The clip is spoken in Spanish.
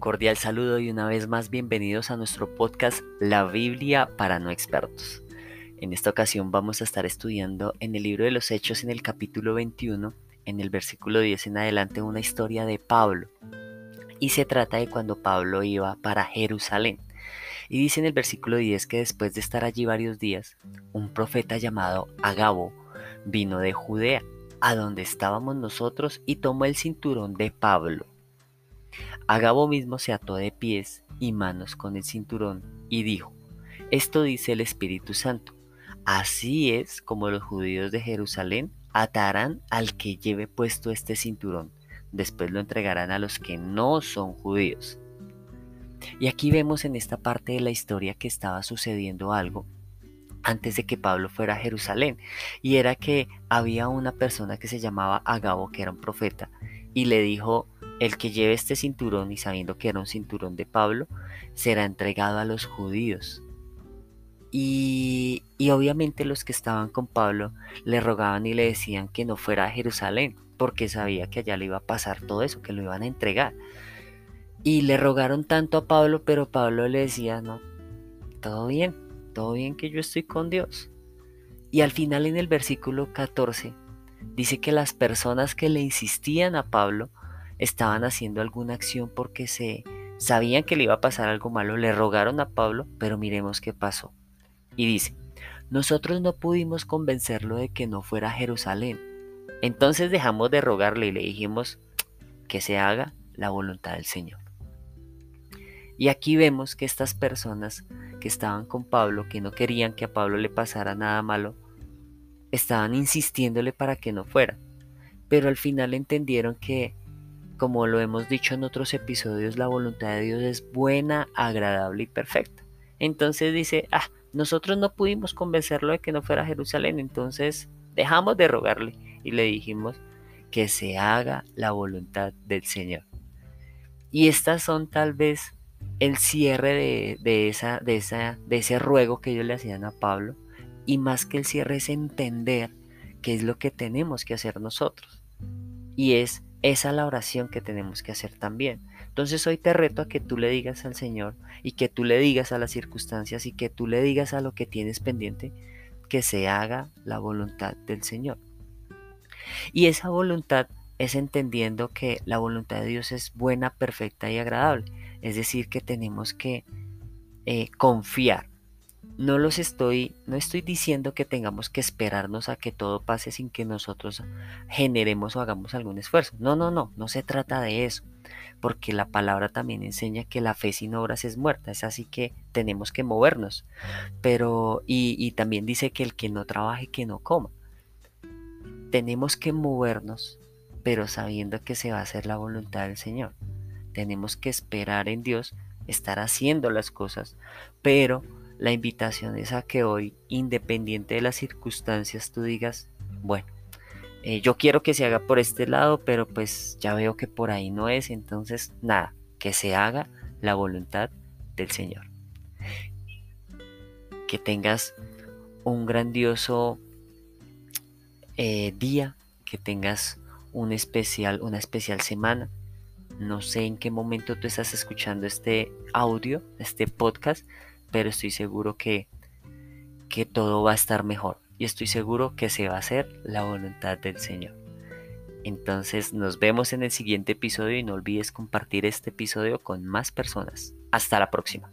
cordial saludo y una vez más bienvenidos a nuestro podcast La Biblia para no expertos. En esta ocasión vamos a estar estudiando en el libro de los Hechos en el capítulo 21, en el versículo 10 en adelante, una historia de Pablo. Y se trata de cuando Pablo iba para Jerusalén. Y dice en el versículo 10 que después de estar allí varios días, un profeta llamado Agabo vino de Judea, a donde estábamos nosotros, y tomó el cinturón de Pablo Agabo mismo se ató de pies y manos con el cinturón y dijo, esto dice el Espíritu Santo, así es como los judíos de Jerusalén atarán al que lleve puesto este cinturón, después lo entregarán a los que no son judíos. Y aquí vemos en esta parte de la historia que estaba sucediendo algo antes de que Pablo fuera a Jerusalén, y era que había una persona que se llamaba Agabo, que era un profeta, y le dijo, el que lleve este cinturón y sabiendo que era un cinturón de Pablo, será entregado a los judíos. Y, obviamente los que estaban con Pablo le rogaban y le decían que no fuera a Jerusalén, porque sabía que allá le iba a pasar todo eso, que lo iban a entregar. Y le rogaron tanto a Pablo, pero Pablo le decía, no, todo bien, todo bien que yo estoy con Dios. Y al final en el versículo 14 dice que las personas que le insistían a Pablo estaban haciendo alguna acción porque se sabían que le iba a pasar algo malo, le rogaron a Pablo, pero miremos qué pasó. Y dice, nosotros no pudimos convencerlo de que no fuera a Jerusalén. Entonces dejamos de rogarle y le dijimos que se haga la voluntad del Señor. Y aquí vemos que estas personas que estaban con Pablo, que no querían que a Pablo le pasara nada malo, estaban insistiéndole para que no fuera. Pero al final entendieron que como lo hemos dicho en otros episodios, la voluntad de Dios es buena, agradable y perfecta. Entonces dice, ah, nosotros no pudimos convencerlo de que no fuera Jerusalén, entonces dejamos de rogarle y le dijimos que se haga la voluntad del Señor. Y estas son tal vez el cierre de, de, esa, de, esa, de ese ruego que ellos le hacían a Pablo. Y más que el cierre es entender qué es lo que tenemos que hacer nosotros. Y es esa es la oración que tenemos que hacer también. Entonces hoy te reto a que tú le digas al Señor y que tú le digas a las circunstancias y que tú le digas a lo que tienes pendiente que se haga la voluntad del Señor. Y esa voluntad es entendiendo que la voluntad de Dios es buena, perfecta y agradable. Es decir, que tenemos que eh, confiar no los estoy, no estoy diciendo que tengamos que esperarnos a que todo pase sin que nosotros generemos o hagamos algún esfuerzo. No, no, no, no se trata de eso, porque la palabra también enseña que la fe sin obras es muerta, es así que tenemos que movernos. Pero, y, y también dice que el que no trabaje, que no coma. Tenemos que movernos, pero sabiendo que se va a hacer la voluntad del Señor. Tenemos que esperar en Dios, estar haciendo las cosas, pero la invitación es a que hoy, independiente de las circunstancias, tú digas, bueno, eh, yo quiero que se haga por este lado, pero pues ya veo que por ahí no es, entonces nada, que se haga la voluntad del Señor. Que tengas un grandioso eh, día, que tengas un especial, una especial semana. No sé en qué momento tú estás escuchando este audio, este podcast, pero estoy seguro que, que todo va a estar mejor y estoy seguro que se va a hacer la voluntad del Señor. Entonces nos vemos en el siguiente episodio y no olvides compartir este episodio con más personas. Hasta la próxima.